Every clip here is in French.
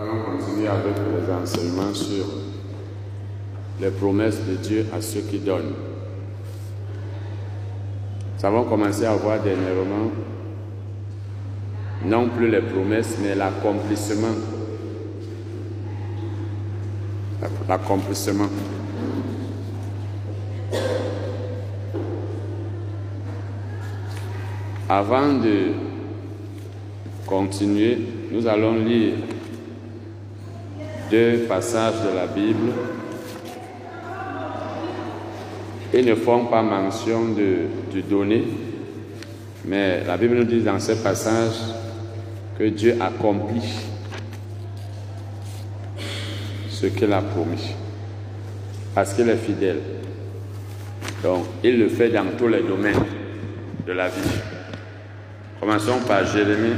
Allons continuer avec les enseignements sur les promesses de Dieu à ceux qui donnent. Nous avons commencé à voir dernièrement non plus les promesses, mais l'accomplissement. L'accomplissement. Avant de continuer, nous allons lire deux passages de la Bible. Ils ne font pas mention de, du donner, mais la Bible nous dit dans ces passages que Dieu accomplit ce qu'il a promis, parce qu'il est fidèle. Donc, il le fait dans tous les domaines de la vie. Commençons par Jérémie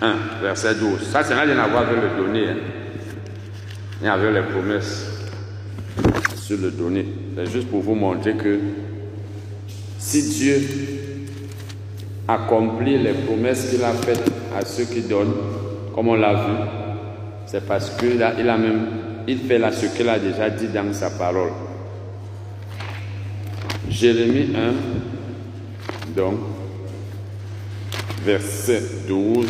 1, verset 12. Ça, ça n'a rien à voir avec le donner, hein. Ni avec les promesses sur le donner. C'est juste pour vous montrer que si Dieu accomplit les promesses qu'il a faites à ceux qui donnent, comme on l'a vu, c'est parce qu'il il a même, il fait là ce qu'il a déjà dit dans sa parole. Jérémie 1, donc, verset 12,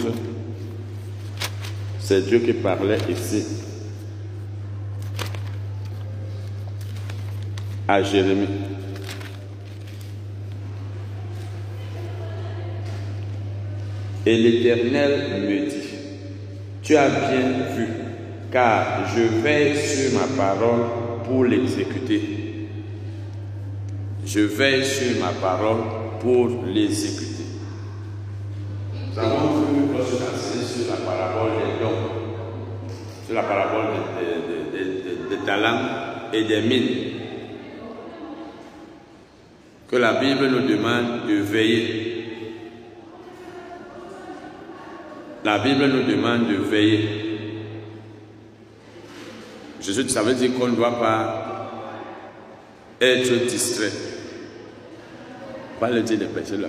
c'est Dieu qui parlait ici à Jérémie. Et l'Éternel me dit, tu as bien vu, car je veille sur ma parole pour l'exécuter. Je veille sur ma parole pour l'exécuter. Nous avons vu lorsque sur la parabole des dons, sur la parabole des, talents et des mines, que la Bible nous demande de veiller. La Bible nous demande de veiller. Jésus, ça veut dire qu'on ne doit pas être distrait. Pas le dire de péché là.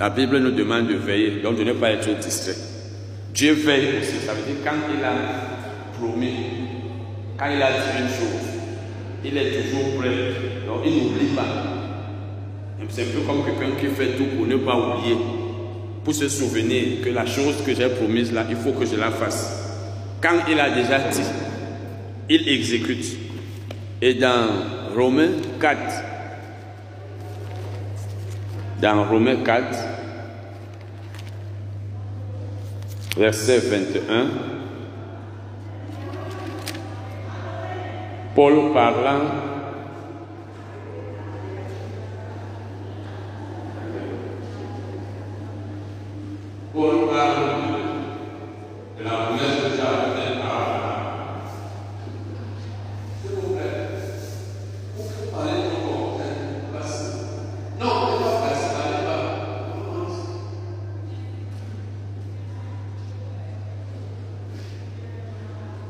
La Bible nous demande de veiller, donc de ne pas être distrait. Dieu veille aussi, ça veut dire quand il a promis, quand il a dit une chose, il est toujours prêt, donc il n'oublie pas. C'est un peu comme quelqu'un qui fait tout pour ne pas oublier, pour se souvenir que la chose que j'ai promise là, il faut que je la fasse. Quand il a déjà dit, il exécute. Et dans Romains 4, dans Romains 4, verset 21, Paul parlant. Paul parle de la promesse que Dieu a faite à Abraham. S'il vous plaît, vous pouvez parler encore, parce non, ne pas passer, n'allez pas.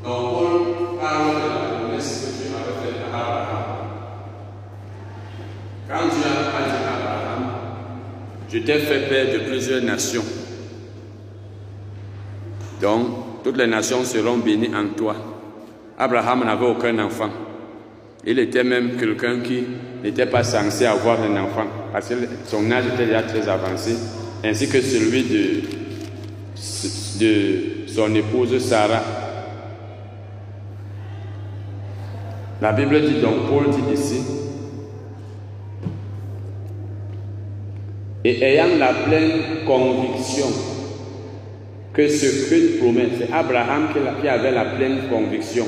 Donc Paul parle de la promesse que Dieu avait faite à Abraham. Quand Dieu a dit à Abraham, fait père de plusieurs nations. Donc, toutes les nations seront bénies en toi. Abraham n'avait aucun enfant. Il était même quelqu'un qui n'était pas censé avoir un enfant, parce que son âge était déjà très avancé, ainsi que celui de, de son épouse Sarah. La Bible dit donc, Paul dit ici, et la pleine conviction que ce qu'il promet, c'est Abraham qui avait la pleine conviction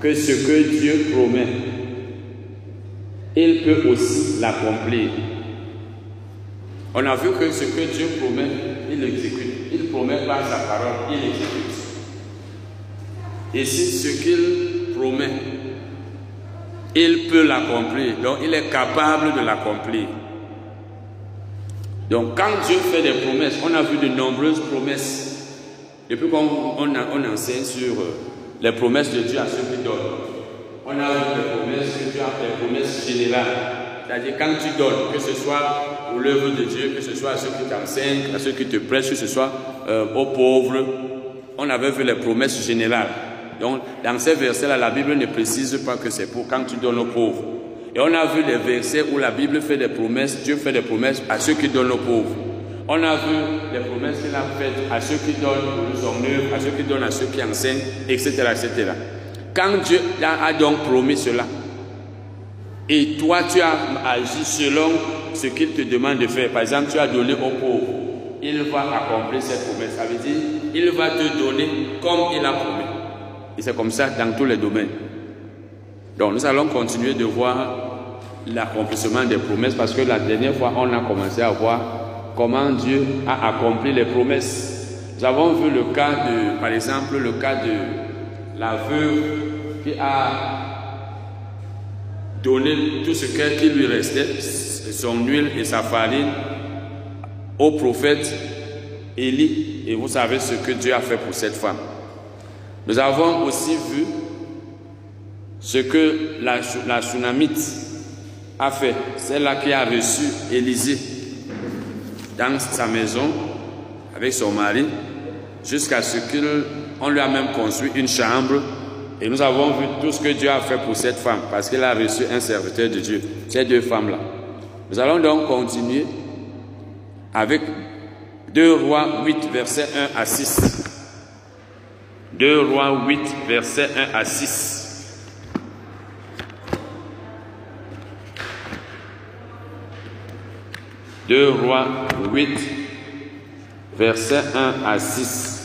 que ce que Dieu promet, il peut aussi l'accomplir. On a vu que ce que Dieu promet, il exécute. Il promet par sa parole, il exécute. Et si ce qu'il promet, il peut l'accomplir. Donc il est capable de l'accomplir. Donc quand Dieu fait des promesses, on a vu de nombreuses promesses depuis qu'on on, enseigne sur les promesses de Dieu à ceux qui donnent, on a vu les promesses Dieu a les promesses générales. C'est-à-dire quand tu donnes, que ce soit pour l'œuvre de Dieu, que ce soit à ceux qui t'enseignent, à ceux qui te prêchent, que ce soit euh, aux pauvres, on avait vu les promesses générales. Donc, dans ces versets-là, la Bible ne précise pas que c'est pour quand tu donnes aux pauvres. Et on a vu les versets où la Bible fait des promesses, Dieu fait des promesses à ceux qui donnent aux pauvres. On a vu les promesses qu'il a faites à ceux qui donnent son œuvre, à ceux qui donnent à ceux qui enseignent, etc. etc. Quand Dieu a donc promis cela, et toi tu as agi selon ce qu'il te demande de faire, par exemple tu as donné aux pauvres, il va accomplir cette promesse. Ça veut dire, il va te donner comme il a promis. Et c'est comme ça dans tous les domaines. Donc nous allons continuer de voir l'accomplissement des promesses parce que la dernière fois on a commencé à voir comment Dieu a accompli les promesses. Nous avons vu le cas de, par exemple, le cas de la veuve qui a donné tout ce qui lui restait, son huile et sa farine, au prophète Élie. Et vous savez ce que Dieu a fait pour cette femme. Nous avons aussi vu ce que la, la tsunamite a fait, celle-là qui a reçu Élisée dans sa maison avec son mari, jusqu'à ce qu'on lui a même construit une chambre. Et nous avons vu tout ce que Dieu a fait pour cette femme, parce qu'elle a reçu un serviteur de Dieu, ces deux femmes-là. Nous allons donc continuer avec 2 Rois 8, verset 1 à 6. 2 Rois 8, verset 1 à 6. 2 Rois 8, verset 1 à 6.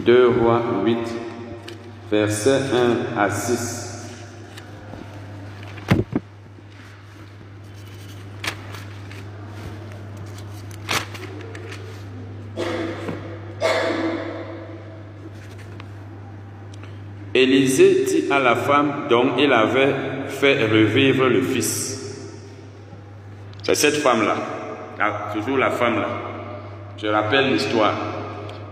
Deux Rois 8, verset 1 à 6. Élisée dit à la femme dont il avait fait revivre le fils. C'est cette femme-là, toujours la femme-là. Je rappelle l'histoire.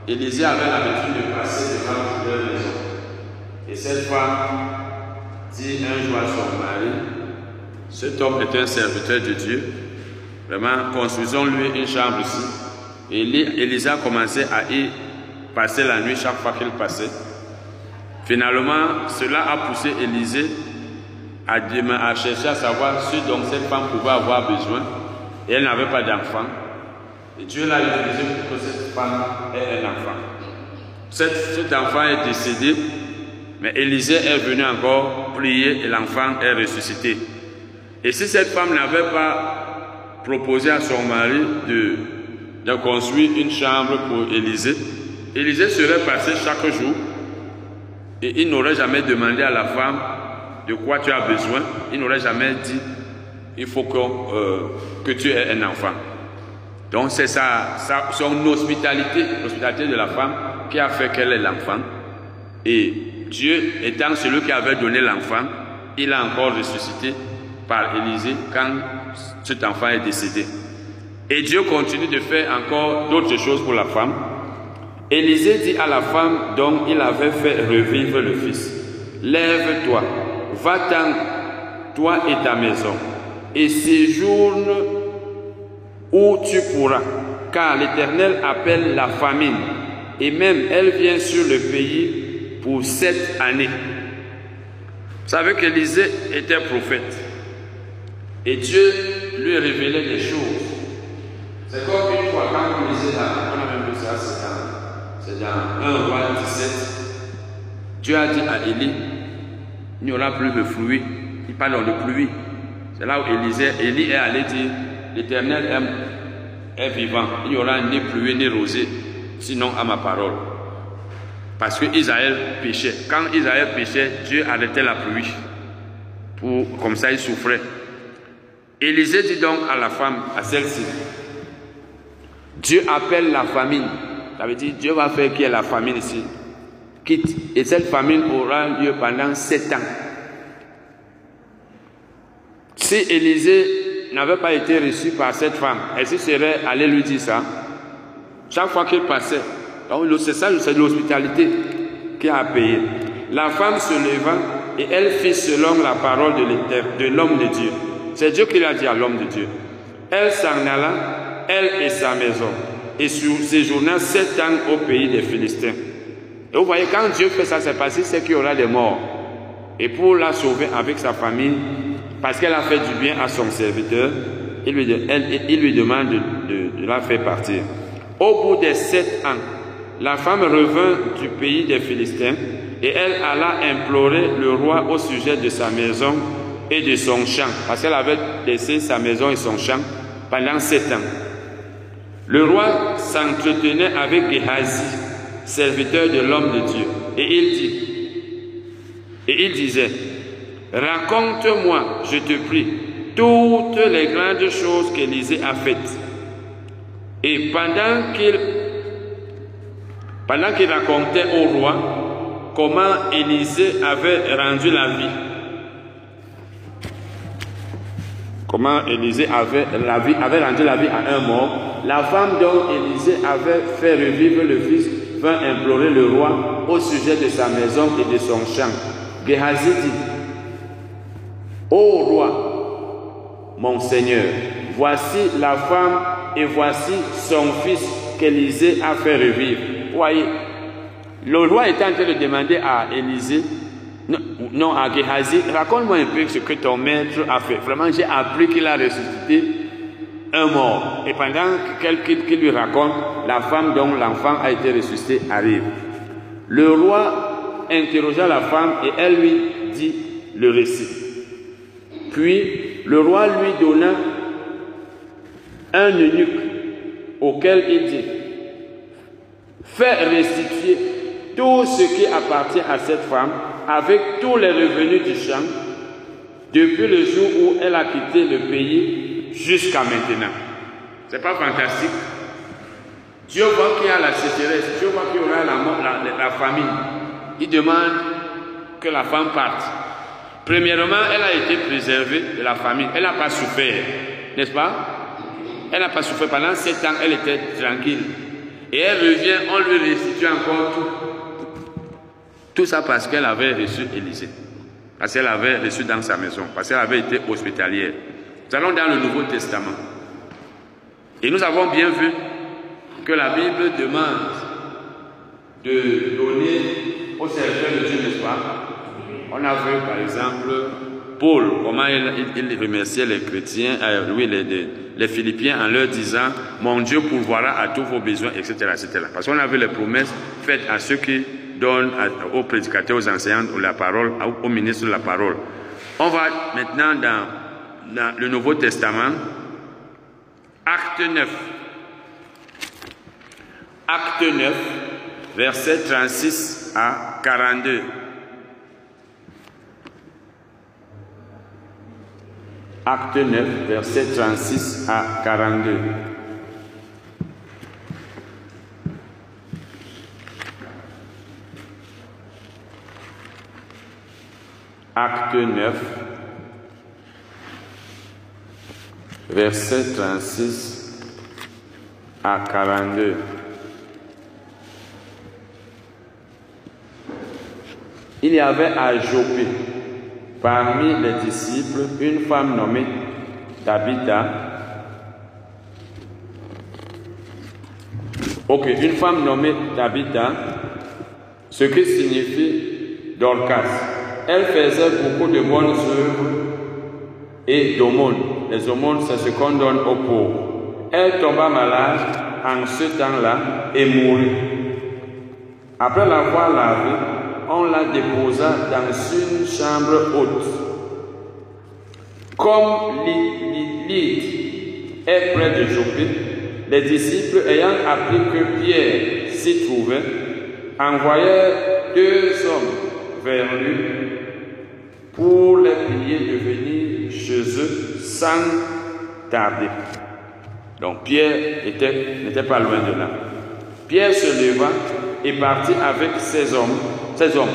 Élisée avait l'habitude de passer devant leur maison. Et cette femme dit un jour à son mari, cet homme est un serviteur de Dieu. Vraiment, construisons-lui une chambre ici. Et a commencé à y passer la nuit chaque fois qu'il passait. Finalement, cela a poussé Élisée à, chercher à savoir ce dont cette femme pouvait avoir besoin. Et elle n'avait pas d'enfant. Et Dieu l'a utilisé pour que cette femme ait un enfant. Cet, cet enfant est décédé, mais Élisée est venu encore prier et l'enfant est ressuscité. Et si cette femme n'avait pas proposé à son mari de, de construire une chambre pour Élisée, Élisée serait passé chaque jour et il n'aurait jamais demandé à la femme de quoi tu as besoin. Il n'aurait jamais dit, il faut que, euh, que tu aies un enfant. Donc c'est sa, son hospitalité, l'hospitalité de la femme, qui a fait qu'elle ait l'enfant. Et Dieu étant celui qui avait donné l'enfant, il a encore ressuscité par Élisée quand cet enfant est décédé. Et Dieu continue de faire encore d'autres choses pour la femme. Élisée dit à la femme dont il avait fait revivre le fils, Lève-toi, va-t'en, toi et ta maison, et séjourne où tu pourras, car l'Éternel appelle la famine, et même elle vient sur le pays pour sept années. Vous savez qu'Élisée était prophète, et Dieu lui révélait des choses. C'est comme une fois, quand on lisait là, on a même vu ça, dans 1 roi 17. Dieu a dit à Élie, il n'y aura plus de fruits. Il parle de pluie. C'est là où Élisée, Élie est allé dire, l'Éternel est vivant. Il n'y aura ni pluie ni rosée, sinon à ma parole. Parce que Israël péchait. Quand Israël péchait, Dieu arrêtait la pluie. Pour, comme ça, il souffrait. Élisée dit donc à la femme, à celle-ci, Dieu appelle la famine. Ça veut dire Dieu va faire qu'il y ait la famine ici. Quitte. Et cette famine aura lieu pendant sept ans. Si Élisée n'avait pas été reçu par cette femme, est-ce qu'il serait allé lui dire ça? Chaque fois qu'il passait, c'est ça, c'est l'hospitalité qui a payé. La femme se leva et elle fit selon la parole de l'homme de Dieu. C'est Dieu qui l'a dit à l'homme de Dieu. Elle s'en alla, elle et sa maison, et séjourna sept ans au pays des Philistins. Et vous voyez, quand Dieu fait ça, c'est parce qu'il qu'il y aura des morts. Et pour la sauver avec sa famille, parce qu'elle a fait du bien à son serviteur, il lui, il lui demande de, de la faire partir. Au bout des sept ans, la femme revint du pays des Philistins et elle alla implorer le roi au sujet de sa maison et de son champ, parce qu'elle avait laissé sa maison et son champ pendant sept ans. Le roi s'entretenait avec Gehazi, serviteur de l'homme de Dieu, et il dit, et il disait, raconte-moi, je te prie, toutes les grandes choses qu'Élisée a faites. Et pendant qu'il pendant qu'il racontait au roi comment Élisée avait rendu la vie, comment Élisée avait, rendu la vie à un mort, la femme dont Élisée avait fait revivre le fils vint implorer le roi au sujet de sa maison et de son champ. Gehazi dit, Ô roi, mon Seigneur, voici la femme et voici son fils qu'Élisée a fait revivre. Voyez, le roi était en train de demander à Élisée, non, à Gehazi, raconte-moi un peu ce que ton maître a fait. Vraiment, j'ai appris qu'il a ressuscité un mort. Et pendant qu'il lui raconte, la femme dont l'enfant a été ressuscité arrive. Le roi interrogea la femme et elle lui dit le récit. Puis le roi lui donna un eunuque auquel il dit, fais restituer tout ce qui appartient à cette femme avec tous les revenus du champ depuis le jour où elle a quitté le pays jusqu'à maintenant. C'est pas fantastique? Dieu voit qu'il y a la sécheresse, Dieu voit qu'il y aura la, la, la. Il demande que la femme parte. Premièrement, elle a été préservée de la famine. Elle n'a pas souffert, n'est-ce pas? Elle n'a pas souffert. Pendant sept ans, elle était tranquille. Et elle revient, on lui restitue encore tout. Tout ça parce qu'elle avait reçu Élisée. Parce qu'elle avait reçu dans sa maison. Parce qu'elle avait été hospitalière. Nous allons dans le Nouveau Testament. Et nous avons bien vu que la Bible demande de donner au serviteur de Dieu, n'est-ce pas? On a vu par exemple Paul, comment il, remerciait les chrétiens, euh, les, Philippiens en leur disant Mon Dieu pourvoira à tous vos besoins, etc. etc. Parce qu'on a vu les promesses faites à ceux qui donnent à, aux prédicateurs, aux enseignants, la parole, aux ministres la parole. On va maintenant dans, dans le Nouveau Testament, acte 9. Acte 9, verset 36 à 42. Acte 9, verset 36 à 42. Acte 9, verset 36 à 42. Il y avait à Jopé, parmi les disciples, une femme nommée Tabitha. Ok, une femme nommée Tabitha, ce qui signifie Dorcas. Elle faisait beaucoup de bonnes œuvres et d'aumônes. Les aumônes, c'est ce qu'on donne aux pauvres. Elle tomba malade en ce temps-là et mourut. Après l'avoir lavée, on la déposa dans une chambre haute. Comme Lydie est près de Jopé, les disciples ayant appris que Pierre s'y trouvait, envoyèrent deux hommes vers lui pour les prier de venir chez eux sans tarder. Donc Pierre n'était pas loin de là. Pierre se leva et partit avec ses hommes. Ses hommes.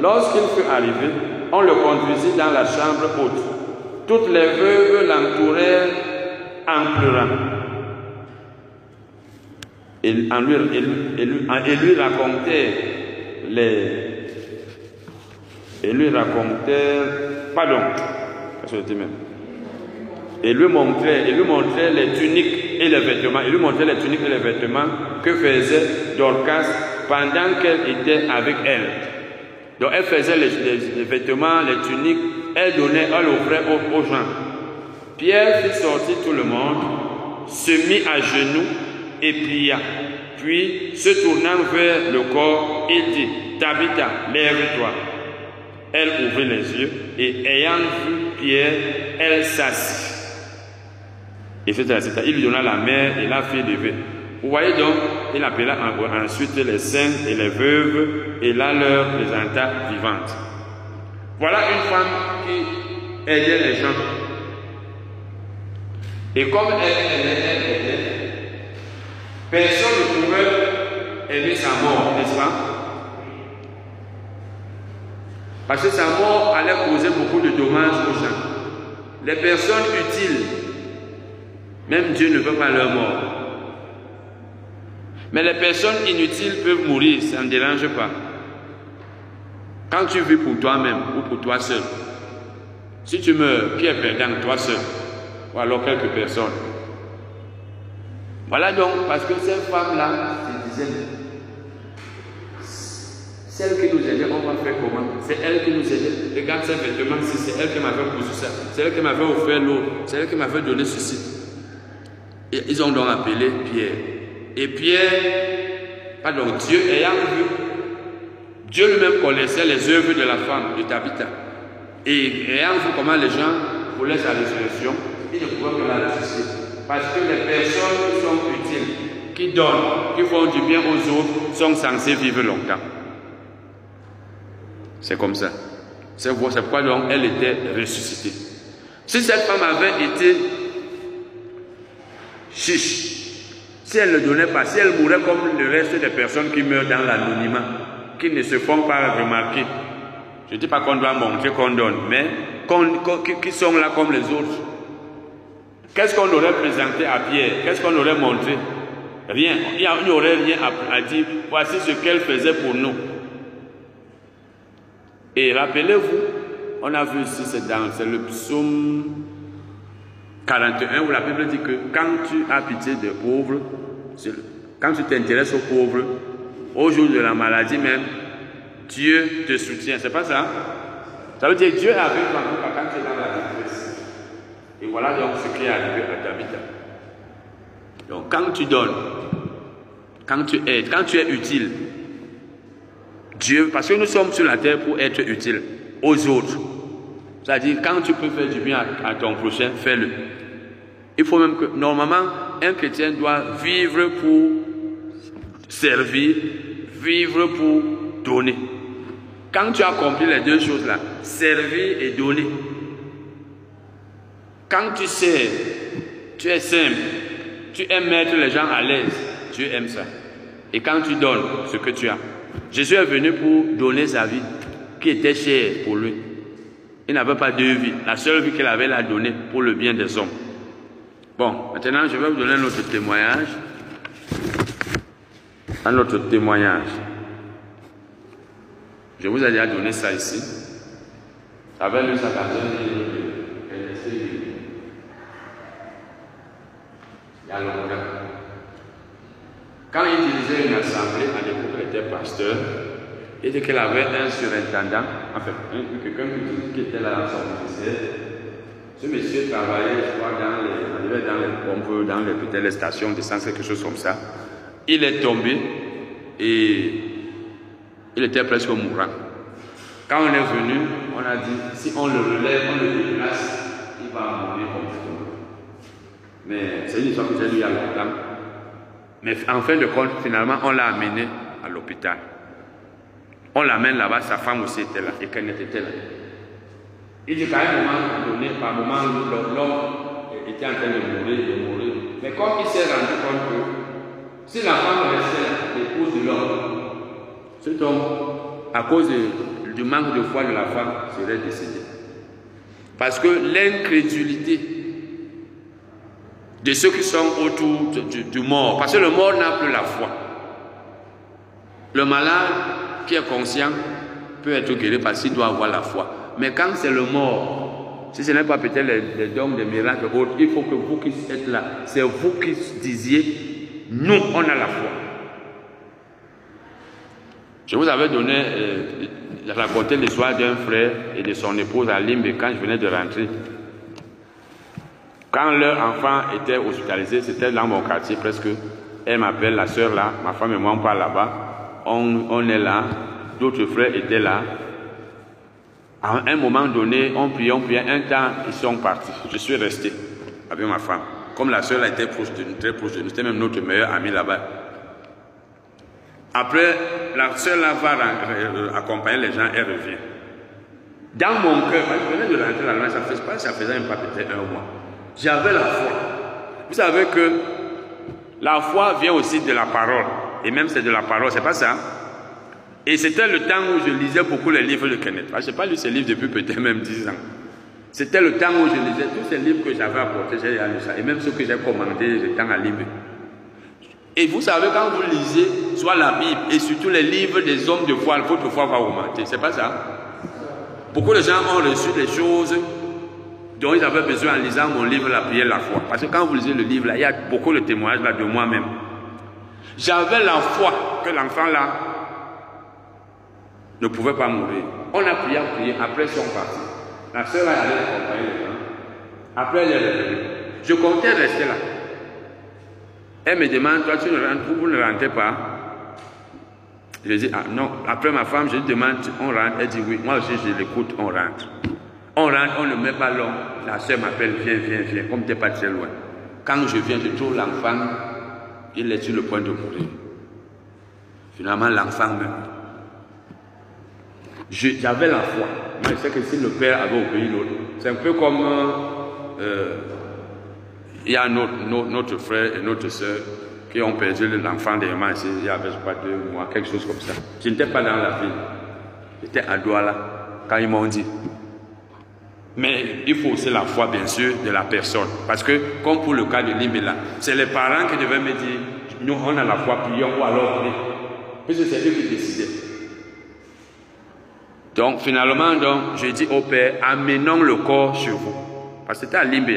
Lorsqu'il fut arrivé, on le conduisit dans la chambre haute. Toutes les veuves l'entourèrent en pleurant. et, lui, et, lui, racontait les. Et lui racontait. Pardon, et lui montrait, et lui montrait les tuniques et les vêtements. Il lui montrait les tuniques et les vêtements que faisait Dorcas pendant qu'elle était avec elle. Donc elle faisait les, vêtements, les tuniques, elle donnait, elle offrait aux, aux gens. Pierre fit sortir tout le monde, se mit à genoux et pria. Puis, se tournant vers le corps, il dit, Tabitha, lève-toi. Elle ouvrit les yeux et ayant vu Pierre, elle s'assit. Et il lui donna la mère et la fille levée. Vous voyez donc, il appela ensuite les saints et les veuves et là leur présenta vivante. Voilà une femme qui aidait les gens. Et comme elle aidait, personne ne pouvait aimer sa mort, n'est-ce pas? Parce que sa mort allait causer beaucoup de dommages aux gens. Les personnes utiles même Dieu ne veut pas leur mort. Mais les personnes inutiles peuvent mourir, ça ne dérange pas. Quand tu vis pour toi-même ou pour toi seul, si tu meurs, qui est perdant Toi seul, ou alors quelques personnes. Voilà donc, parce que cette femme-là se disait, celle qui nous aidait, on va faire comment? C'est elle qui nous aidait. Regarde ses vêtements, c'est elle qui m'avait poussé ça. C'est elle qui m'avait offert l'eau. C'est elle qui m'avait donné ceci. Et ils ont donc appelé Pierre. Et Pierre, pardon, Dieu ayant vu, Dieu lui-même connaissait les œuvres de la femme, de Tabitha. Et ayant vu comment les gens voulaient sa résurrection, il ne pouvait que la ressusciter. Parce que les personnes qui sont utiles, qui donnent, qui font du bien aux autres, sont censées vivre longtemps. C'est comme ça. C'est pourquoi donc elle était ressuscitée. Si cette femme avait été chiche. Si elle ne donnait pas, si elle mourait comme le reste des personnes qui meurent dans l'anonymat, qui ne se font pas remarquer, je ne dis pas qu'on doit montrer qu'on donne, mais qui, sont là comme les autres. Qu'est-ce qu'on aurait présenté à Pierre? Qu'est-ce qu'on aurait montré? Rien. Il n'y aurait rien à, à dire. Voici ce qu'elle faisait pour nous. Et rappelez-vous, on a vu ici, c'est dans le psaume 41 où la Bible dit que quand tu as pitié des pauvres, quand tu t'intéresses aux pauvres, au jour de la maladie même, Dieu te soutient. C'est pas ça? Ça veut dire Dieu est avec toi quand tu es dans la détresse. Et voilà donc ce qui est arrivé à David. Donc quand tu donnes, quand tu aides, quand tu es utile, Dieu, parce que nous sommes sur la terre pour être utiles aux autres. C'est-à-dire, quand tu peux faire du bien à, ton prochain, fais-le. Il faut même que, normalement, un chrétien doit vivre pour servir, vivre pour donner. Quand tu as compris les deux choses-là, servir et donner, quand tu sais, tu es simple, tu aimes mettre les gens à l'aise, Dieu aime ça. Et quand tu donnes ce que tu as, Jésus est venu pour donner sa vie, qui était chère pour lui. Il n'avait pas deux vies. La seule vie qu'il avait, l'a donnée pour le bien des hommes. Bon, maintenant, je vais vous donner un autre témoignage. Un autre témoignage. Je vous ai déjà donné ça ici. Avec le sac il y a longtemps. Quand il dirigeait une assemblée, à l'époque, pasteur. Dit qu'il avait un surintendant, enfin, quelqu'un qui était là, son officier. Ce monsieur travaillait, je crois, dans les, dans les pompes, dans les, peut les stations quelque chose comme ça. Il est tombé et il était presque mourant. Quand on est venu, on a dit, si on le relève, on le déplace, il va mourir complètement. Mais c'est une histoire que j'ai lue il y a longtemps. Mais en fin de compte, finalement, on l'a amené à l'hôpital. On l'amène là-bas, sa femme aussi était là, et qu'elle était là. Il dit qu'à un moment donné, par moment, l'homme était en train de mourir, de mourir. Mais comme il s'est rendu compte que si la femme restait l'épouse de l'homme, cet homme, à cause du manque de foi de la femme, serait décédé. Parce que l'incrédulité de ceux qui sont autour du, du mort. Parce que le mort n'a plus la foi. Le malade qui est conscient peut être guéri parce qu'il doit avoir la foi. Mais quand c'est le mort, si ce n'est pas peut-être les, dons des miracles autres, il faut que vous qui êtes là, c'est vous qui disiez, nous, on a la foi. Je vous avais donné, euh, raconté l'histoire d'un frère et de son épouse à Limbe quand je venais de rentrer. Quand leur enfant était hospitalisé, c'était dans mon quartier presque. Elle m'appelle, la soeur là, ma femme et moi on part là-bas. On, est là, d'autres frères étaient là. À un moment donné, on priait, on priait. Un temps, ils sont partis. Je suis resté avec ma femme. Comme la soeur était proche très proche de nous, c'était même notre meilleur ami là-bas. Après, la soeur là va accompagner les gens, elle revient. Dans mon cœur, je venais de rentrer là-bas, ça faisait pas, ça faisait pas peut-être un mois. J'avais la foi. Vous savez que la foi vient aussi de la parole. Et même c'est de la parole, c'est pas ça. Et c'était le temps où je lisais beaucoup les livres de Kenneth. Je n'ai pas lu ces livres depuis peut-être même 10 ans. C'était le temps où je lisais tous ces livres que j'avais apportés, j'ai lu ça. Et même ceux que j'ai commandés, temps à lire. Et vous savez, quand vous lisez soit la Bible et surtout les livres des hommes de foi, votre foi va augmenter. C'est pas ça? Beaucoup de gens ont reçu des choses dont ils avaient besoin en lisant mon livre La prière, la foi. Parce que quand vous lisez le livre, il y a beaucoup de témoignages là de moi-même. J'avais la foi que l'enfant là ne pouvait pas mourir. On a prié, prié, après ils sont partis. La soeur a allé accompagner les. Après, elle est revenue. Je comptais rester là. Elle me demande, toi, tu ne rentres, vous ne rentrez pas Je dis, ah non. Après ma femme, je lui demande, on rentre Elle dit oui. Moi aussi, je l'écoute, on rentre. On rentre, on ne met pas long. La soeur m'appelle, viens, viens, viens, comme tu n'es pas très loin. Quand je viens, je trouve l'enfant, il est sur le point de mourir. Finalement, l'enfant meurt. J'avais la foi. Moi, je sais que si le père avait obéi l'autre, c'est un peu comme euh, il y a notre, notre, frère et notre soeur qui ont perdu l'enfant des mains il y avait, je crois, deux mois, quelque chose comme ça. Je n'étais pas dans la ville. J'étais à Douala quand ils m'ont dit. Mais il faut aussi la foi, bien sûr, de la personne. Parce que, comme pour le cas de Limela, c'est les parents qui devaient me dire, nous, on a la foi, prions, ou alors prions. Puisque c'est eux qui décidaient. Donc finalement, donc, je dis au Père, amenons le corps sur vous. Parce que c'était à Limbe,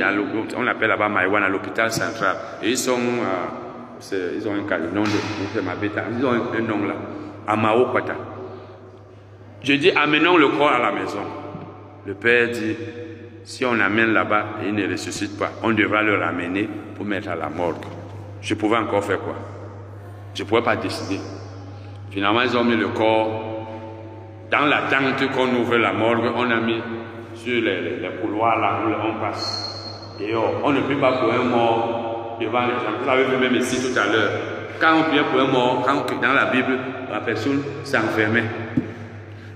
on l'appelle là-bas Maïwan, à l'hôpital central. Et ils sont, euh, ils ont un nom de ils ont un, nom là, à Kwata. Je dis, amenons le corps à la maison. Le Père dit, si on l'amène là-bas et il ne ressuscite pas, on devra le ramener pour mettre à la morgue. Je pouvais encore faire quoi? Je ne pouvais pas décider. Finalement, ils ont mis le corps dans la tente qu'on ouvre la morgue, on a mis sur les, couloirs là où on passe. Et on ne peut pas pour un mort devant les gens. Vous l'avez vu même ici tout à l'heure. Quand on priait pour un mort, quand dans la Bible, la personne s'enfermait.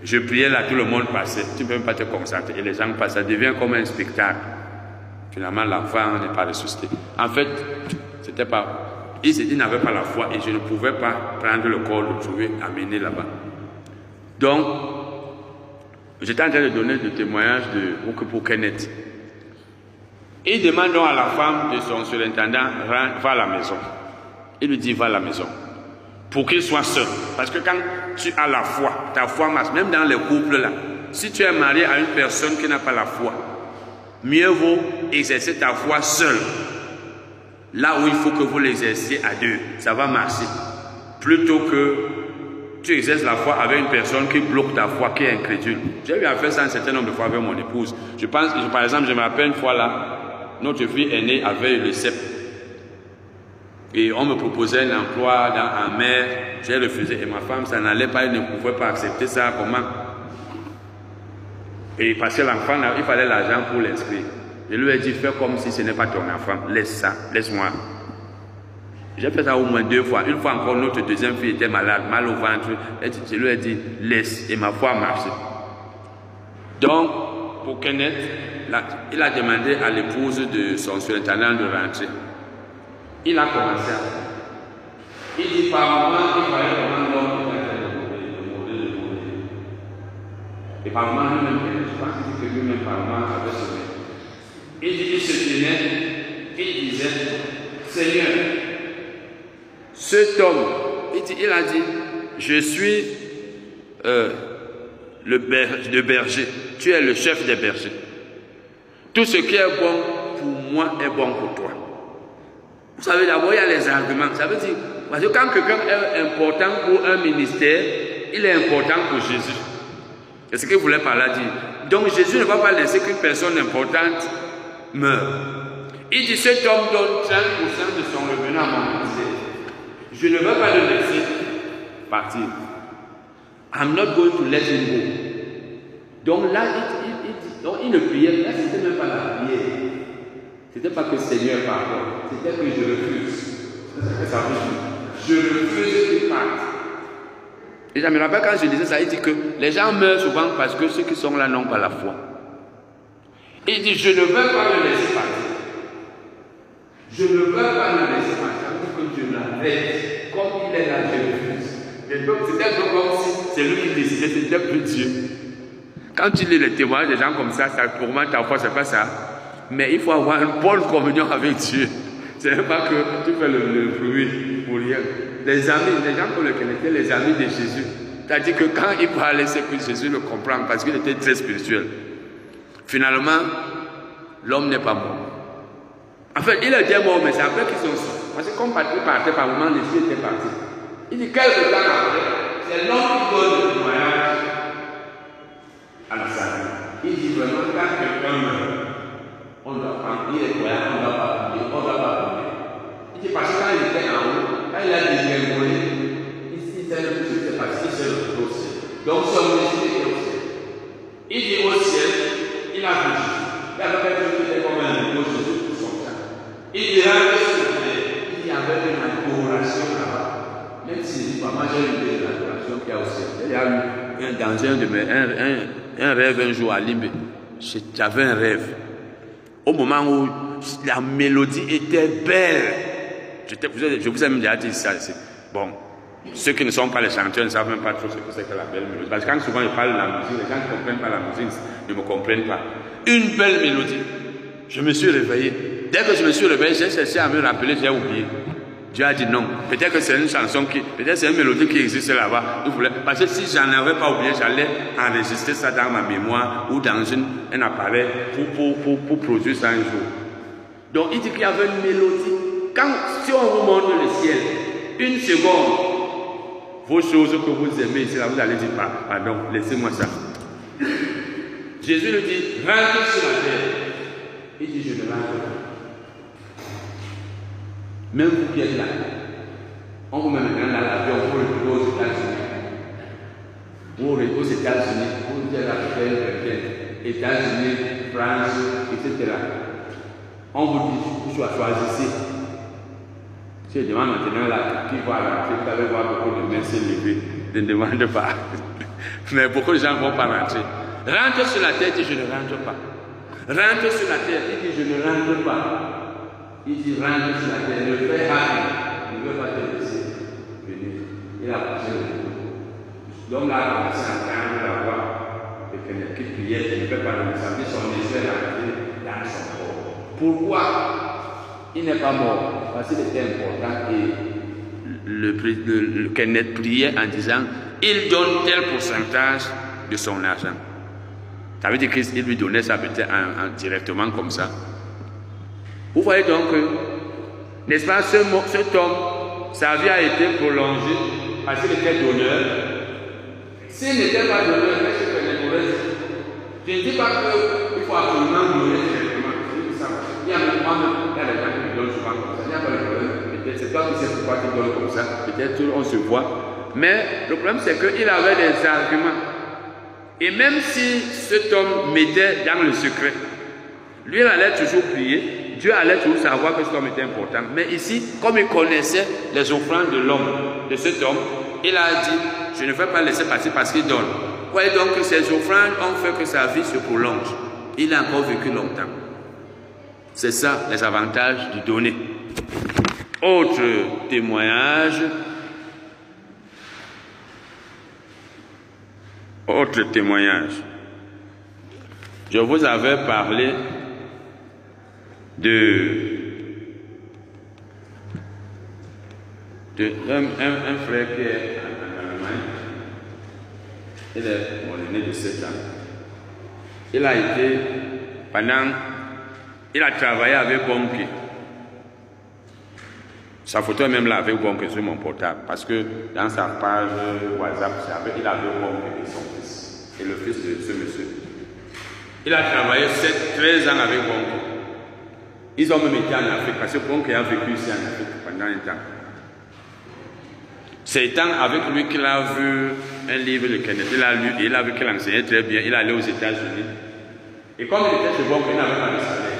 Je priais là, tout le monde passait. Tu ne peux même pas te concentrer. Et les gens passent. Ça devient comme un spectacle. Finalement, l'enfant n'est pas ressuscité. En fait, c'était pas. Il, n'avait pas la foi et je ne pouvais pas prendre le corps, le trouver, amener là-bas. Donc, j'étais en train de donner des témoignages de, pour Kenneth. Il demande donc à la femme de son surintendant, va à la maison. Il lui dit, va à la maison. Pour qu'il soit seul. Parce que quand tu as la foi, ta foi marche, même dans les couples là, si tu es marié à une personne qui n'a pas la foi, mieux vaut exercer ta foi seul. Là où il faut que vous l'exerciez à deux, ça va marcher. Plutôt que tu exerces la foi avec une personne qui bloque ta foi, qui est incrédule. J'ai eu à faire ça un certain nombre de fois avec mon épouse. Je pense, par exemple, je me rappelle une fois là, notre fille aînée avait le CEP. Et on me proposait un emploi dans, mer, j'ai refusé. Et ma femme, ça n'allait pas, elle ne pouvait pas accepter ça. Comment? Et parce que l'enfant, il fallait l'argent pour l'inscrire. Je lui ai dit, fais comme si ce n'est pas ton enfant. Laisse ça, laisse-moi. J'ai fait ça au moins deux fois. Une fois encore, notre deuxième fille était malade, mal au ventre. Et je lui ai dit, laisse. Et ma foi a marché. Donc, pour Kenneth, il a demandé à l'épouse de son surintendant de rentrer. Il a commencé à faire. Il dit, par moment, il fallait vraiment l'homme de mourir, de mourir. Et par moment, lui-même, je pense qu'il dit que lui-même, par moment, avait sauvé. Il dit, il se tenait il disait, Seigneur, cet homme, il, a dit, je suis euh, le, berger, tu es le chef des bergers. Tout ce qui est bon pour moi est bon pour toi. Vous savez, d'abord, il y a les arguments. Ça veut dire, parce que quand quelqu'un est important pour un ministère, il est important pour Jésus. C'est ce qu'il voulait par là dire. Donc Jésus ne va pas laisser qu'une personne importante meure. Il dit, cet homme donne 30% de son revenu à mon ministère. Je ne veux pas le laisser partir. I'm not going to let him go. Donc là, il, il, donc il ne priait, là, c'était même pas prière. C'était pas que Seigneur pardon, c'était que je refuse. Je refuse qu'il parte. Et je me rappelle quand je disais ça, il dit que les gens meurent souvent parce que ceux qui sont là n'ont pas la foi. Il dit, je ne veux pas le laisser partir. Je ne veux pas le laisser partir. Que Dieu l'arrête. Comme il est là, je refuse. C'était un peu comme si c'est lui qui décidait, c'était plus Dieu. Quand tu lis les témoignages des gens comme ça, ça pour moi, ta foi, c'est pas ça. Mais il faut avoir une bonne communion avec Dieu. Ce n'est pas que tu fais le, bruit pour rien. Les amis, les gens qu'on le connaissait, les amis de Jésus. C'est-à-dire que quand il parlait, c'est que Jésus le comprend parce qu'il était très spirituel. Finalement, l'homme n'est pas mort. En fait, il était mort, mais c'est après qu'ils sont sortis. Parce que comme Patrick partait par moment, l'esprit était parti. Il dit quelques temps après, c'est l'homme qui donne le témoignage à la salle. Il dit vraiment, quand quelqu'un meurt, on doit prendre, il est croyant, on doit pas prier, on doit pas prier. Il dit parce que quand il était en haut, quand il a dégringolé, il s'est le plus, c'est parce qu'il s'est retrouvé au ciel. Donc son esprit est au ciel. Il dit au ciel, il a vu Jésus. Il a fait tout était comme un nouveau Jésus pour son temps. Il dira que il y avait une adoration là-bas. Même si dit, maman, j'ai eu de l'adoration qu'il y a au ciel. Il y a eu un, dans un un, un, un rêve un jour à Limbe. J'avais un rêve au moment où la mélodie était belle. Je vous ai même déjà dit ça. Bon, ceux qui ne sont pas les chanteurs ne savent même pas trop ce que c'est que la belle mélodie. Parce que quand souvent je parle de la musique, les gens ne comprennent pas la musique, ne me comprennent pas. Une belle mélodie. Je me suis réveillé. Dès que je me suis réveillé, j'ai cherché à me rappeler, j'ai oublié. Dieu a dit non. Peut-être que c'est une chanson qui, peut-être c'est une mélodie qui existe là-bas. Parce que si j'en avais pas oublié, j'allais enregistrer ça dans ma mémoire ou dans un appareil pour, pour, pour, pour produire ça un jour. Donc il dit qu'il y avait une mélodie. Quand, si on vous montre le ciel, une seconde, vos choses que vous aimez ici, là, vous allez dire, pardon, laissez-moi ça. Jésus lui dit, rentre sur la terre. Il dit, je ne rentre pas. Même vous qui êtes là, on vous met maintenant dans l'avion pour le aux États-Unis. Ou aux États-Unis, vous êtes la États-Unis, France, etc. On vous dit, vous choisissez. Si je demande maintenant là, qui va rentrer, vous allez voir beaucoup de mains s'élever. Ne demande pas. Mais beaucoup de gens ne vont pas rentrer. Rentre sur la tête et je ne rentre pas. Rentre sur la tête et je ne rentre pas. Il dit rentre sur la terre, le fait Harry ne veut pas te laisser venir. Il a poussé le coup. Donc là, il a commencé à entendre la voix de quelqu'un qui priait, qui ne fait pas le message, son esprit rentré dans son corps. Pourquoi il n'est pas mort? Parce qu'il était important et le, le, le Kenneth priait en disant il donne tel pourcentage de son argent. Ça veut dire qu'il lui donnait ça peut-être directement comme ça. Vous voyez donc, n'est-ce pas, ce, cet homme, sa vie a été prolongée parce qu'il était donneur. S'il n'était pas donneur, qu'est-ce que les mauvaises Je ne dis pas qu'il faut absolument donner directement. Il y a même il y des gens qui donnent souvent comme ça. Il n'y a pas de problème. Peut-être c'est toi qui sais pourquoi tu donnes comme ça. Peut-être on se voit. Mais le problème, c'est qu'il avait des arguments. Et même si cet homme mettait dans le secret, lui, il allait toujours prier. Dieu allait toujours savoir que cet homme était important. Mais ici, comme il connaissait les offrandes de l'homme, de cet homme, il a dit, je ne vais pas laisser passer parce qu'il donne. Voyez donc que ces offrandes ont fait que sa vie se prolonge. Il a encore vécu longtemps. C'est ça les avantages du donner. Autre témoignage. Autre témoignage. Je vous avais parlé de Un, un, un, frère qui est en, Allemagne, il est mon aîné de 7 ans. Il a été pendant, il a travaillé avec Bonke. Sa photo est même là avec Bonke sur mon portable parce que dans sa page WhatsApp, il avait Bonke et son fils et le fils de ce monsieur. Il a travaillé 7, 13 ans avec Bonke. Ils ont même été en Afrique parce que Bonke a vécu ici en Afrique pendant un temps. C'est étant avec lui qu'il a vu un livre de Kenneth. Il a lu il a vu qu'il enseignait très bien. Il est allé aux États-Unis. Et comme il était chez Bonke, il n'avait pas de salaire.